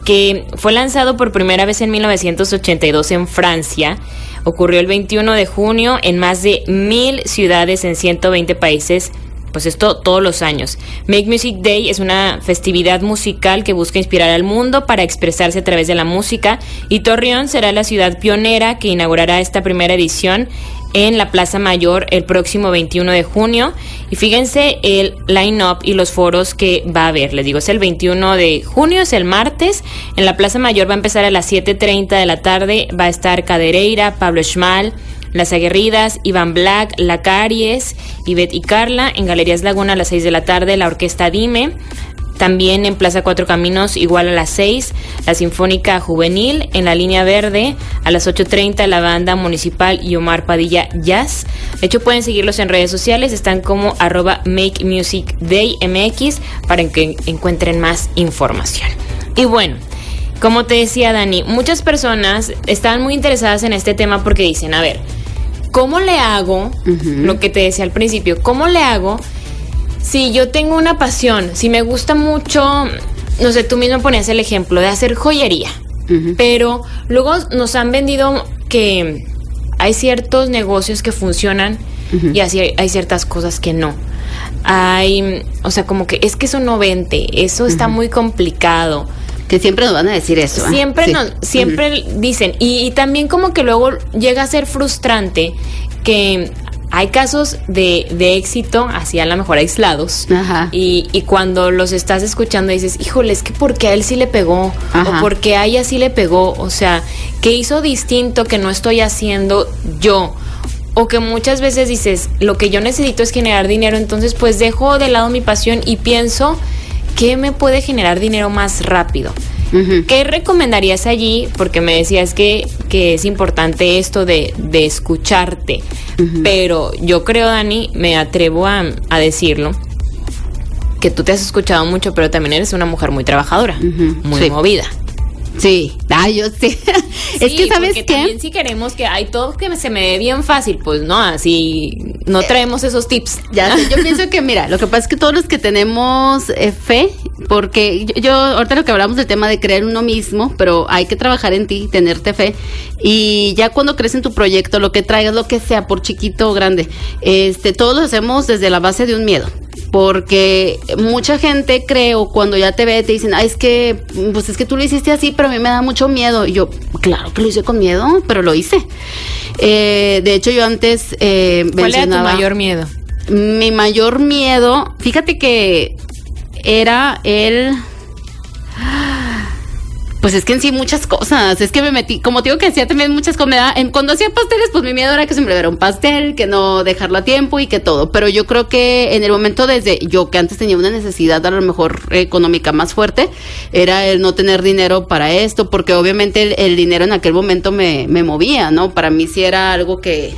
que fue lanzado por primera vez en 1982 en Francia. Ocurrió el 21 de junio en más de mil ciudades en 120 países pues esto todos los años. Make Music Day es una festividad musical que busca inspirar al mundo para expresarse a través de la música y Torreón será la ciudad pionera que inaugurará esta primera edición en la Plaza Mayor el próximo 21 de junio. Y fíjense el line-up y los foros que va a haber. Les digo, es el 21 de junio, es el martes. En la Plaza Mayor va a empezar a las 7.30 de la tarde. Va a estar Cadereira, Pablo Schmal, Las Aguerridas, Iván Black, La Caries, Ivette y Carla. En Galerías Laguna a las 6 de la tarde, la Orquesta Dime. También en Plaza Cuatro Caminos, igual a las 6, la Sinfónica Juvenil. En la línea verde, a las 8.30, la banda municipal y Omar Padilla Jazz. De hecho, pueden seguirlos en redes sociales, están como arroba Make Music Day MX para que encuentren más información. Y bueno, como te decía Dani, muchas personas están muy interesadas en este tema porque dicen, a ver, ¿cómo le hago? Lo que te decía al principio, ¿cómo le hago? Si yo tengo una pasión, si me gusta mucho, no sé, tú mismo ponías el ejemplo de hacer joyería, pero luego nos han vendido que hay ciertos negocios que funcionan y así hay ciertas cosas que no. Hay, o sea, como que es que eso no vende, eso está muy complicado. Que siempre nos van a decir eso. ¿eh? Siempre nos, siempre dicen. Y, y, también como que luego llega a ser frustrante que hay casos de, de éxito, así a lo mejor aislados, Ajá. Y, y cuando los estás escuchando dices, híjole, es que porque a él sí le pegó, Ajá. o porque a ella sí le pegó, o sea, ¿qué hizo distinto que no estoy haciendo yo? O que muchas veces dices, lo que yo necesito es generar dinero, entonces pues dejo de lado mi pasión y pienso, ¿qué me puede generar dinero más rápido? ¿Qué recomendarías allí? Porque me decías que, que es importante esto de, de escucharte. Pero yo creo, Dani, me atrevo a, a decirlo, que tú te has escuchado mucho, pero también eres una mujer muy trabajadora, muy sí. movida. Sí, ah, yo sí. es que, ¿sabes qué? También si queremos que hay todo que se me dé bien fácil, pues no, así no traemos esos tips. Ya sé, yo pienso que, mira, lo que pasa es que todos los que tenemos eh, fe, porque yo, yo, ahorita lo que hablamos del tema de creer uno mismo, pero hay que trabajar en ti, tenerte fe, y ya cuando crees en tu proyecto, lo que traigas, lo que sea, por chiquito o grande, este, todos lo hacemos desde la base de un miedo. Porque mucha gente creo cuando ya te ve te dicen, ay, es que, pues es que tú lo hiciste así, pero a mí me da mucho miedo. Y yo, claro que lo hice con miedo, pero lo hice. Eh, de hecho, yo antes eh, ¿Cuál era tu mencionaba- mayor miedo? mi mayor miedo, fíjate que era el... Pues es que en sí muchas cosas, es que me metí, como te digo que hacía también muchas comidas, cuando hacía pasteles pues mi miedo era que siempre hubiera un pastel, que no dejarlo a tiempo y que todo, pero yo creo que en el momento desde yo que antes tenía una necesidad a lo mejor económica más fuerte, era el no tener dinero para esto, porque obviamente el, el dinero en aquel momento me, me movía, ¿no? Para mí sí era algo que,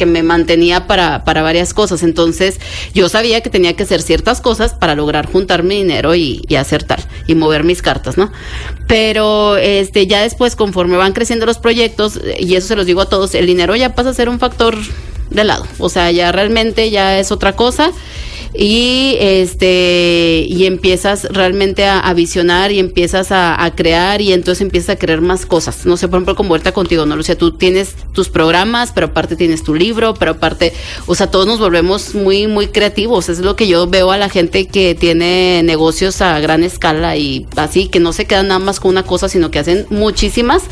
que me mantenía para, para varias cosas. Entonces, yo sabía que tenía que hacer ciertas cosas para lograr juntar mi dinero y, y hacer tal, y mover mis cartas, ¿no? Pero este, ya después, conforme van creciendo los proyectos, eh, y eso se los digo a todos, el dinero ya pasa a ser un factor de lado. O sea, ya realmente ya es otra cosa. Y este, y empiezas realmente a, visionar y empiezas a, a crear y entonces empiezas a crear más cosas. No sé, por ejemplo, como ahorita contigo, ¿no? O sea, tú tienes tus programas, pero aparte tienes tu libro, pero aparte, o sea, todos nos volvemos muy, muy creativos. Es lo que yo veo a la gente que tiene negocios a gran escala y así, que no se quedan nada más con una cosa, sino que hacen muchísimas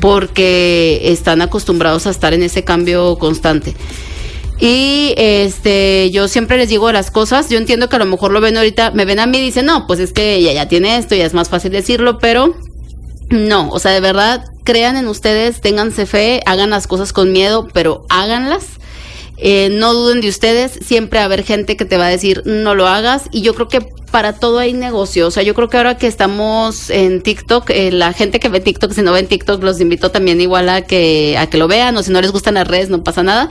porque están acostumbrados a estar en ese cambio constante. Y este, yo siempre les digo las cosas, yo entiendo que a lo mejor lo ven ahorita, me ven a mí y dicen, no, pues es que ella ya tiene esto, ya es más fácil decirlo, pero no, o sea, de verdad, crean en ustedes, ténganse fe, hagan las cosas con miedo, pero háganlas. Eh, no duden de ustedes, siempre va a haber gente que te va a decir no lo hagas y yo creo que para todo hay negocio, o sea, yo creo que ahora que estamos en TikTok, eh, la gente que ve TikTok, si no ven TikTok, los invito también igual a que a que lo vean o si no les gustan las redes no pasa nada,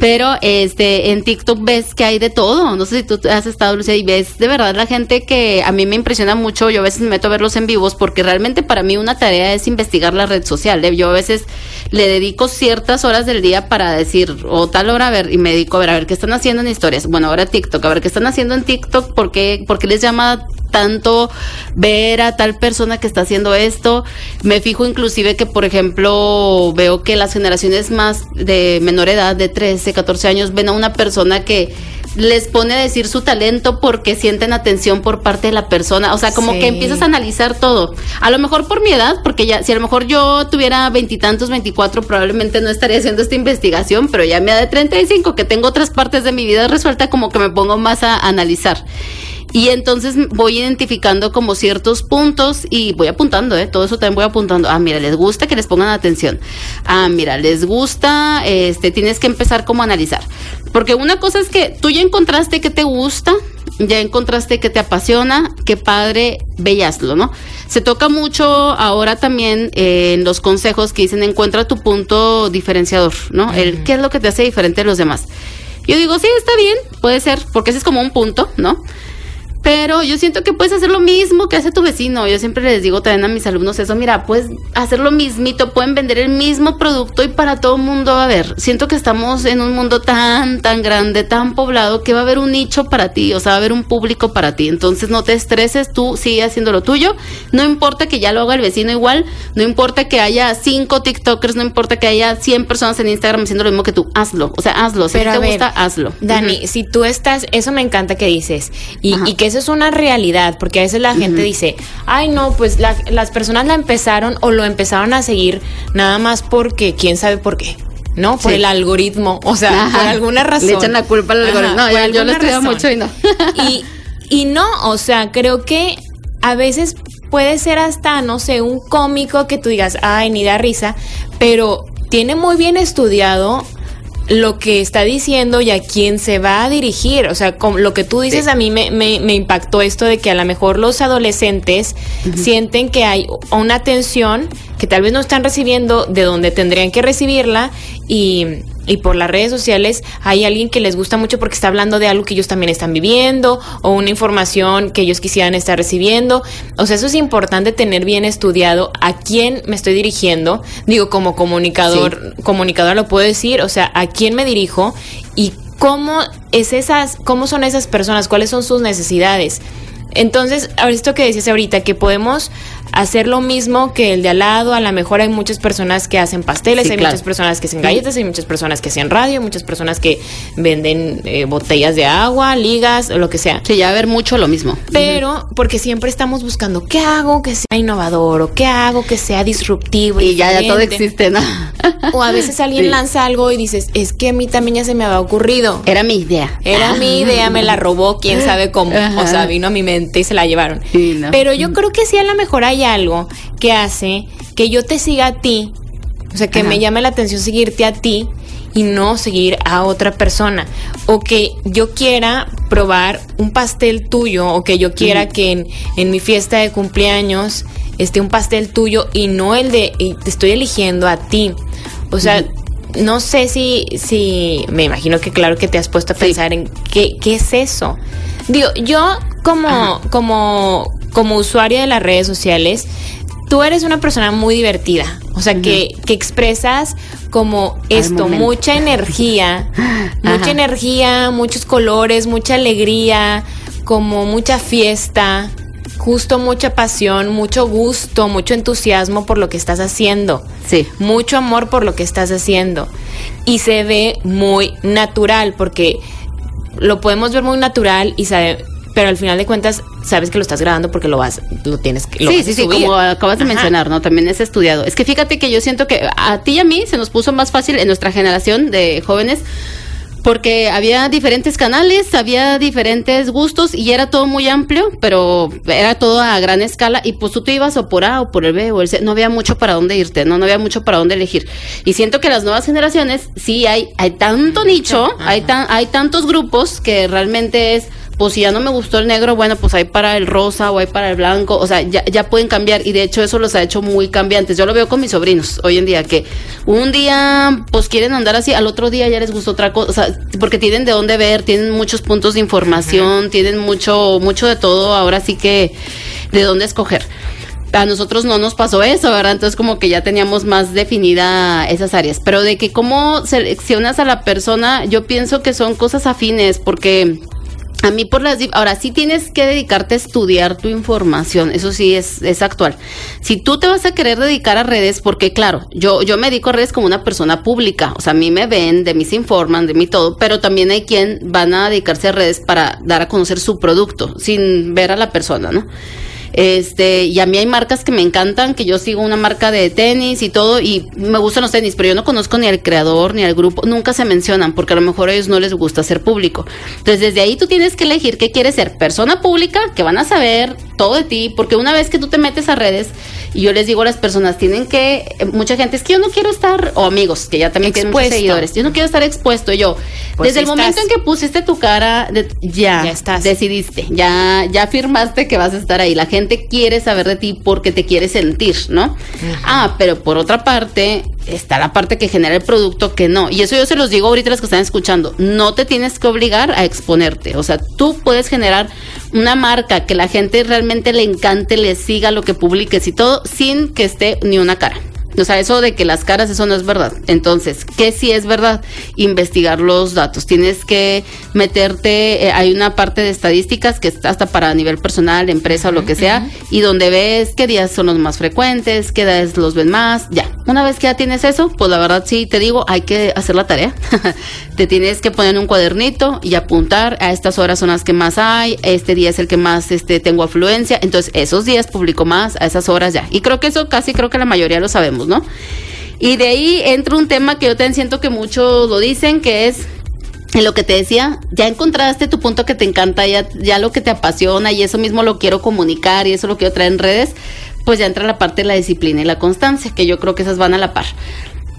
pero este en TikTok ves que hay de todo, no sé si tú has estado Lucía y ves de verdad la gente que a mí me impresiona mucho, yo a veces me meto a verlos en vivos porque realmente para mí una tarea es investigar la red social, ¿eh? yo a veces le dedico ciertas horas del día para decir o tal hora a ver y me dedico a ver a ver qué están haciendo en historias, bueno ahora TikTok, a ver qué están haciendo en TikTok, por qué, por qué les llama tanto ver a tal persona que está haciendo esto. Me fijo inclusive que, por ejemplo, veo que las generaciones más de menor edad, de 13, 14 años, ven a una persona que les pone a decir su talento porque sienten atención por parte de la persona. O sea, como que empiezas a analizar todo. A lo mejor por mi edad, porque ya, si a lo mejor yo tuviera veintitantos, veinticuatro, probablemente no estaría haciendo esta investigación, pero ya me da de 35, que tengo otras partes de mi vida resuelta, como que me pongo más a analizar. Y entonces voy identificando como ciertos puntos y voy apuntando, ¿eh? Todo eso también voy apuntando. Ah, mira, les gusta que les pongan atención. Ah, mira, les gusta, este, tienes que empezar como a analizar. Porque una cosa es que tú ya encontraste que te gusta, ya encontraste que te apasiona, qué padre, bellaslo, ¿no? Se toca mucho ahora también eh, en los consejos que dicen encuentra tu punto diferenciador, ¿no? El qué es lo que te hace diferente de los demás. Yo digo, sí, está bien, puede ser, porque ese es como un punto, ¿no? Pero yo siento que puedes hacer lo mismo que hace tu vecino. Yo siempre les digo también a mis alumnos eso, mira, puedes hacer lo mismito, pueden vender el mismo producto y para todo el mundo va a haber. Siento que estamos en un mundo tan, tan grande, tan poblado, que va a haber un nicho para ti, o sea, va a haber un público para ti. Entonces no te estreses, tú sigue haciendo lo tuyo. No importa que ya lo haga el vecino igual, no importa que haya cinco TikTokers, no importa que haya 100 personas en Instagram haciendo lo mismo que tú, hazlo. O sea, hazlo. Si te gusta, hazlo. Dani, si tú estás, eso me encanta que dices, y, y que eso es una realidad, porque a veces la gente dice, ay no, pues las personas la empezaron o lo empezaron a seguir nada más porque quién sabe por qué. ¿no? Por el algoritmo, o sea, por alguna razón. Le echan la culpa al algoritmo. no, yo, lo estudio mucho y no. y, y no, o sea, creo que a veces puede ser hasta, no sé, un cómico que tú digas, ay, ni da risa, pero tiene muy bien estudiado lo que está diciendo y a quién se va a dirigir. O sea, con lo que tú dices a mí me, me, me, impactó esto de que a lo mejor los adolescentes sienten que hay una atención que tal vez no están recibiendo de donde tendrían que recibirla y, y por las redes sociales hay alguien que les gusta mucho porque está hablando de algo que ellos también están viviendo o una información que ellos quisieran estar recibiendo. O sea, eso es importante tener bien estudiado a quién me estoy dirigiendo. Digo, como comunicador, comunicador lo puedo decir, o sea, a quién me dirijo y cómo es esas, cómo son esas personas, cuáles son sus necesidades. Entonces, esto que decías ahorita, que podemos hacer lo mismo que el de al lado. A lo mejor hay muchas personas que hacen pasteles, hay muchas personas que hacen galletas, hay muchas personas que hacen radio, muchas personas que venden eh, botellas de agua, ligas, o lo que sea. Sí, ya va a haber mucho lo mismo. Pero porque siempre estamos buscando qué hago que sea innovador o qué hago que sea disruptivo. Y ya, ya todo existe, ¿no? O a veces alguien lanza algo y dices, es que a mí también ya se me había ocurrido. Era mi idea. Era mi idea, me la robó, quién sabe cómo. O sea, vino a mi mente y se la llevaron. Pero yo creo que sí a lo mejor hay algo que hace que yo te siga a ti, o sea, que me llame la atención seguirte a ti y no seguir a otra persona. O que yo quiera probar un pastel tuyo o que yo quiera que en, mi fiesta de cumpleaños esté un pastel tuyo y no el de te estoy eligiendo a ti. O sea, no sé si, si, me imagino que claro que te has puesto a pensar en qué, qué es eso. Digo, yo como, como, como usuaria de las redes sociales, tú eres una persona muy divertida, o sea, que, que, expresas como esto, mucha energía, mucha energía, muchos colores, mucha alegría, como mucha fiesta, justo mucha pasión, mucho gusto, mucho entusiasmo por lo que estás haciendo. Sí. Mucho amor por lo que estás haciendo. Y se ve muy natural porque lo podemos ver muy natural y sabe, pero al final de cuentas sabes que lo estás grabando porque lo vas, lo tienes que. sí, sí, sí, como acabas de mencionar, ¿no? También es estudiado. Es que fíjate que yo siento que a ti y a mí se nos puso más fácil en nuestra generación de jóvenes porque había diferentes canales, había diferentes gustos y era todo muy amplio, pero era todo a gran escala y pues tú te ibas o por A o por el B o el C, no había mucho para dónde irte, no, no había mucho para dónde elegir. Y siento que las nuevas generaciones sí hay hay tanto nicho, hay tan hay tantos grupos que realmente es pues si ya no me gustó el negro, bueno, pues hay para el rosa o hay para el blanco, o sea, ya, ya pueden cambiar y de hecho eso los ha hecho muy cambiantes. Yo lo veo con mis sobrinos hoy en día, que un día pues quieren andar así, al otro día ya les gustó otra cosa, o sea, porque tienen de dónde ver, tienen muchos puntos de información, tienen mucho, mucho de todo, ahora sí que de dónde escoger a nosotros no nos pasó eso, ¿verdad? Entonces como que ya teníamos más definida esas áreas. Pero de que cómo seleccionas a la persona, yo pienso que son cosas afines, porque A mí por las... Ahora, sí tienes que dedicarte a estudiar tu información, eso sí es, es actual. Si tú te vas a querer dedicar a redes, porque claro, yo, yo me dedico a redes como una persona pública, o sea, a mí me ven, de mí se informan, de mí todo, pero también hay quien van a dedicarse a redes para dar a conocer su producto, sin ver a la persona, ¿no? Este, y a mí hay marcas que me encantan, que yo sigo una marca de tenis y todo, y me gustan los tenis, pero yo no conozco ni al creador ni al grupo, nunca se mencionan, porque a lo mejor a ellos no les gusta ser público. Entonces, desde ahí tú tienes que elegir qué quieres ser, persona pública, que van a saber todo de ti, porque una vez que tú te metes a redes, y yo les digo a las personas, tienen que, eh, mucha gente es que yo no quiero estar, o amigos, que ya también tienen muchos seguidores, yo no quiero estar expuesto. Yo, pues desde el momento en que pusiste tu cara, ya, ya estás. decidiste, ya, ya firmaste que vas a estar ahí. La gente quiere saber de ti porque te quiere sentir, ¿no? Ah, pero por otra parte, está la parte que genera el producto que no. Y eso yo se los digo ahorita a los que están escuchando. No te tienes que obligar a exponerte. O sea, tú puedes generar una marca que la gente realmente le encante, le siga lo que publiques y todo, sin que esté ni una cara. O sea, eso de que las caras, eso no es verdad. Entonces, ¿qué sí es verdad? Investigar los datos. Tienes que meterte, eh, hay una parte de estadísticas que está hasta para nivel personal, empresa o lo que sea, y donde ves qué días son los más frecuentes, qué días los ven más, ya. Una vez que ya tienes eso, pues la verdad sí te digo, hay que hacer la tarea. te tienes que poner un cuadernito y apuntar, a estas horas son las que más hay, este día es el que más este, tengo afluencia, entonces esos días publico más, a esas horas ya. Y creo que eso casi creo que la mayoría lo sabemos. Y de ahí entra un tema que yo también siento que muchos lo dicen, que es en lo que te decía, ya encontraste tu punto que te encanta, ya, ya lo que te apasiona y eso mismo lo quiero comunicar y eso lo quiero traer en redes, pues ya entra la parte de la disciplina y la constancia, que yo creo que esas van a la par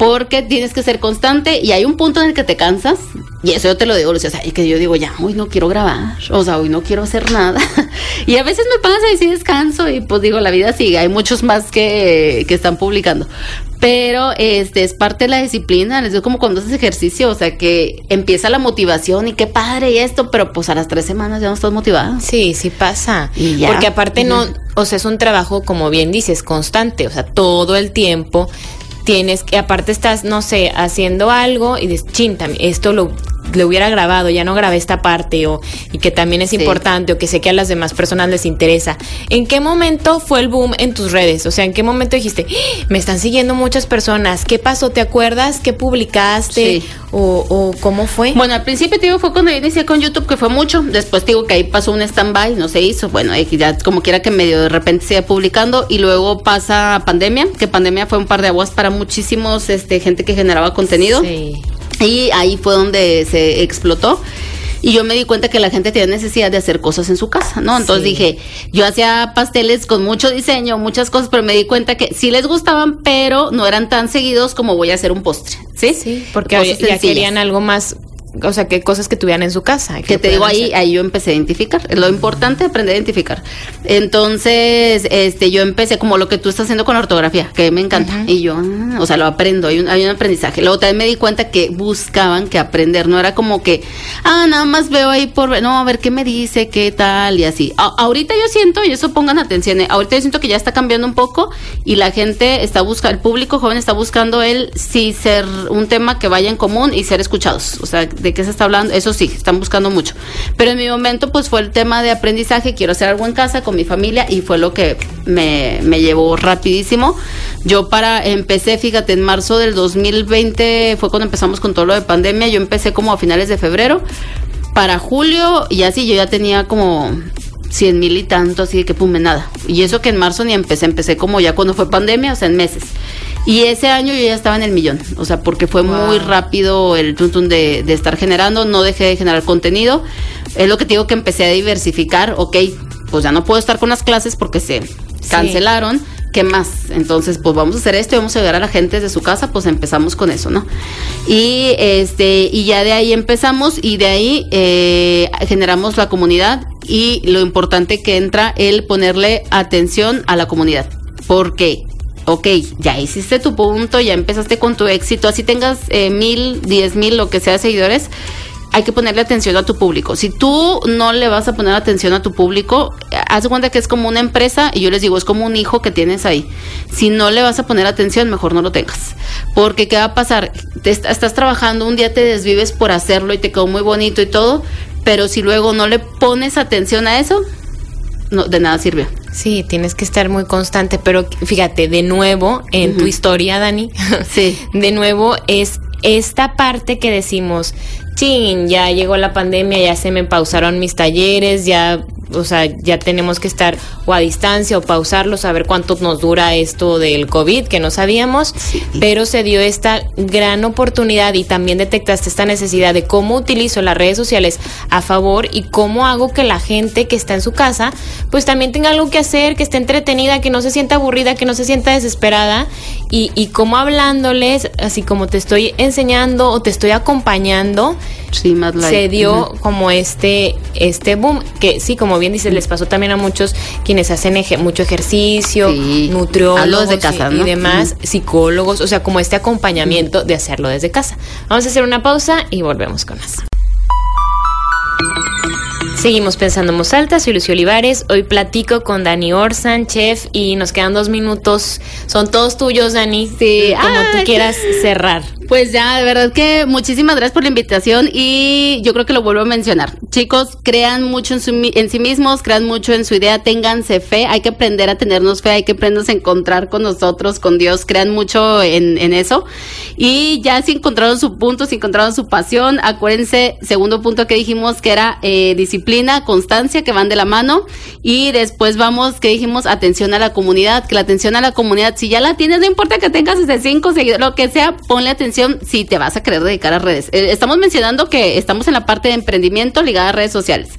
porque tienes que ser constante y hay un punto en el que te cansas y eso yo te lo digo, o sea, que yo digo, ya, hoy no quiero grabar, o sea, hoy no quiero hacer nada. y a veces me pasa y sí descanso y pues digo, la vida sigue, hay muchos más que, que están publicando. Pero este es parte de la disciplina, les digo como cuando haces ejercicio, o sea, que empieza la motivación y qué padre y esto, pero pues a las tres semanas ya no estás motivada. Sí, sí pasa. Porque aparte no, o sea, es un trabajo, como bien dices, constante, o sea, todo el tiempo tienes que, aparte estás, no sé, haciendo algo y dices, chin, esto lo le hubiera grabado, ya no grabé esta parte o y que también es importante o que sé que a las demás personas les interesa. ¿En qué momento fue el boom en tus redes? O sea, ¿en qué momento dijiste, ¡Ah! me están siguiendo muchas personas? ¿Qué pasó? ¿Te acuerdas? ¿Qué publicaste? O, o, cómo fue? Bueno, al principio te digo fue cuando yo inicié con YouTube que fue mucho. Después te digo que ahí pasó un stand-by, no se hizo. Bueno, ya como quiera que medio de repente siga publicando y luego pasa pandemia, que pandemia fue un par de aguas para muchísimos este gente que generaba contenido. Sí. Y ahí fue donde se explotó. Y yo me di cuenta que la gente tiene necesidad de hacer cosas en su casa, ¿no? Entonces dije, yo hacía pasteles con mucho diseño, muchas cosas, pero me di cuenta que sí les gustaban, pero no eran tan seguidos como voy a hacer un postre, ¿sí? Sí, porque ya querían algo más o sea, que cosas que tuvieran en su casa. Que, te digo ahí, ahí yo empecé a identificar. Es lo importante aprender a identificar. Entonces, este, yo empecé como lo que tú estás haciendo con la ortografía, que me encanta. Y yo, ah, o sea, lo aprendo, hay un, hay un aprendizaje. Luego también me di cuenta que buscaban que aprender, no era como que, ah, nada más veo ahí por, no, a ver qué me dice, qué tal, y así. ahorita yo siento, y eso pongan atención, eh, ahorita yo siento que ya está cambiando un poco y la gente está buscando, el público joven está buscando el sí ser un tema que vaya en común y ser escuchados. O sea, de qué se está hablando, eso sí, están buscando mucho. Pero en mi momento, pues fue el tema de aprendizaje, quiero hacer algo en casa con mi familia y fue lo que me, me llevó rapidísimo. Yo para, empecé, fíjate, en marzo del 2020 fue cuando empezamos con todo lo de pandemia, yo empecé como a finales de febrero. Para julio, y así yo ya tenía como 100 mil y tanto, así de que pum, nada. Y eso que en marzo ni empecé, empecé como ya cuando fue pandemia, o sea, en meses. Y ese año yo ya estaba en el millón, o sea, porque fue muy rápido el tuntun de, de estar generando, no dejé de generar contenido. Es lo que te digo que empecé a diversificar, ok, pues ya no puedo estar con las clases porque se cancelaron. ¿Qué más? Entonces, pues vamos a hacer esto y vamos a ayudar a la gente desde su casa, pues empezamos con eso, ¿no? Y este, y ya de ahí empezamos y de ahí eh, generamos la comunidad y lo importante que entra el ponerle atención a la comunidad. Porque ok, ya hiciste tu punto, ya empezaste con tu éxito, así tengas eh, mil, diez mil, lo que sea seguidores, hay que ponerle atención a tu público. Si tú no le vas a poner atención a tu público, haz cuenta que es como una empresa y yo les digo, es como un hijo que tienes ahí. Si no le vas a poner atención, mejor no lo tengas. Porque ¿qué va a pasar? Te estás trabajando, un día te desvives por hacerlo y te quedó muy bonito y todo, pero si luego no le pones atención a eso, no, de nada sirve. Sí, tienes que estar muy constante, pero fíjate, de nuevo, en tu historia, Dani, sí. de nuevo es esta parte que decimos, chin, ya llegó la pandemia, ya se me pausaron mis talleres, ya o sea, ya tenemos que estar o a distancia o pausarlo, saber cuánto nos dura esto del COVID, que no sabíamos, pero se dio esta gran oportunidad y también detectaste esta necesidad de cómo utilizo las redes sociales a favor y cómo hago que la gente que está en su casa, pues también tenga algo que hacer, que esté entretenida, que no se sienta aburrida, que no se sienta desesperada y, y cómo hablándoles, así como te estoy enseñando o te estoy acompañando, se dio como este, este boom, que sí, como bien dices, les pasó también a muchos quienes hacen mucho ejercicio, nutriólogos de casa, y, demás, psicólogos, o sea, como este acompañamiento de hacerlo desde casa. Vamos a hacer una pausa y volvemos con más. Seguimos pensando en voz alta, soy Lucio Olivares. Hoy platico con Dani Orsan, chef, y nos quedan dos minutos. Son todos tuyos, Dani. Sí, como tú quieras cerrar. Pues ya, de verdad que muchísimas gracias por la invitación y yo creo que lo vuelvo a mencionar. Chicos, crean mucho en, en sí mismos, crean mucho en su idea, ténganse fe, hay que aprender a tenernos fe, hay que aprendernos a encontrar con nosotros, con Dios, crean mucho en, eso. Y ya si encontraron su punto, si encontraron su pasión, acuérdense, segundo punto que dijimos que era eh, disciplina, constancia, que van de la mano. Y después vamos, que dijimos, atención a la comunidad, que la atención a la comunidad, si ya la tienes, no importa que tengas desde cinco seguidores, lo que sea, ponle atención si te vas a querer dedicar a redes. Eh, estamos mencionando que estamos en la parte de emprendimiento ligada a redes sociales.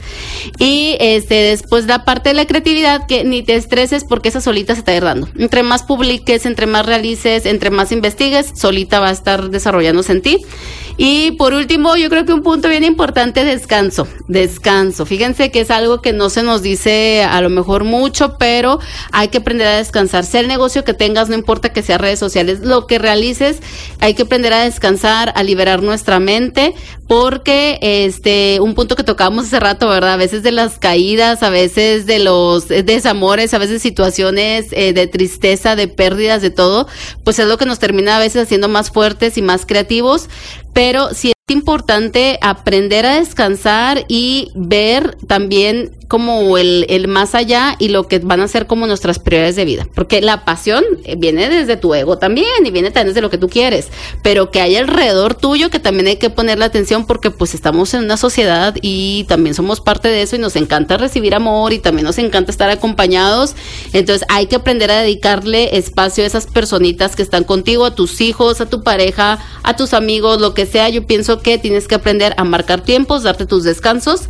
Y este después la parte de la creatividad que ni te estreses porque esa solita se está. Entre más publiques, entre más realices, entre más investigues, solita va a estar desarrollándose en ti. Y por último, yo creo que un punto bien importante, descanso. Descanso. Fíjense que es algo que no se nos dice a lo mejor mucho, pero hay que aprender a descansar. Sea el negocio que tengas, no importa que sea redes sociales, lo que realices, hay que aprender a descansar, a liberar nuestra mente, porque este, un punto que tocábamos hace rato, ¿verdad? A veces de las caídas, a veces de los desamores, a veces situaciones eh, de tristeza, de pérdidas, de todo, pues es lo que nos termina a veces haciendo más fuertes y más creativos pero sí es importante aprender a descansar y ver también como el, el más allá y lo que van a ser como nuestras prioridades de vida. Porque la pasión eh, viene desde tu ego también y viene también desde lo que tú quieres, pero que hay alrededor tuyo que también hay que ponerle atención porque pues estamos en una sociedad y también somos parte de eso y nos encanta recibir amor y también nos encanta estar acompañados. Entonces hay que aprender a dedicarle espacio a esas personitas que están contigo, a tus hijos, a tu pareja, a tus amigos, lo que sea. Yo pienso que tienes que aprender a marcar tiempos, darte tus descansos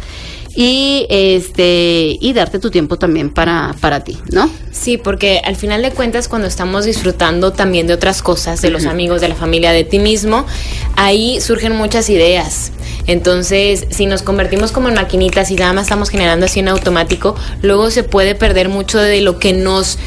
y este y darte tu tiempo también para, para ti, ¿no? Sí, porque al final de cuentas cuando estamos disfrutando también de otras cosas, de los amigos, de la familia, de ti mismo, ahí surgen muchas ideas. Entonces, si nos convertimos como en maquinitas y nada más estamos generando así en automático, luego se puede perder mucho de lo que nos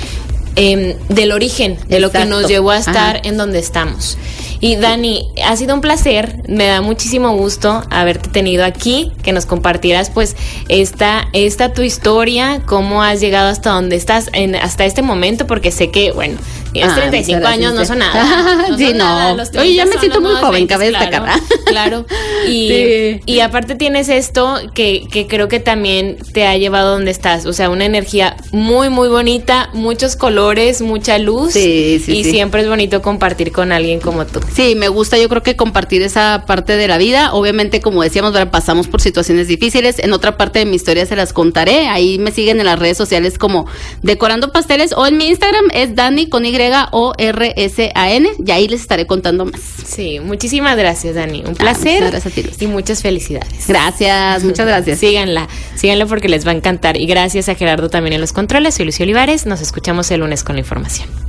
eh, del origen, de lo que nos llevó a estar en donde estamos. Y Dani, ha sido un placer, me da muchísimo gusto haberte tenido aquí, que nos compartieras pues esta, esta tu historia, cómo has llegado hasta donde estás en, hasta este momento, porque sé que, bueno, tienes 35 años, no son nada. sí, no. Oye, ya me siento muy joven, cabe destacar. Claro. Y, y aparte tienes esto que, que creo que también te ha llevado donde estás, o sea, una energía muy, muy bonita, muchos colores, mucha luz. Sí, sí, y siempre es bonito compartir con alguien como tú. Sí, me gusta yo creo que compartir esa parte de la vida. Obviamente, como decíamos, pasamos por situaciones difíciles. En otra parte de mi historia se las contaré. Ahí me siguen en las redes sociales como Decorando Pasteles o en mi Instagram es Dani con Y o R S A N y ahí les estaré contando más. Sí, muchísimas gracias, Dani. Un ah, placer. gracias a ti. Y muchas felicidades. Gracias, muchas gracias. síganla, síganla porque les va a encantar. Y gracias a Gerardo también en los controles. Soy Lucio Olivares. Nos escuchamos el lunes con la información.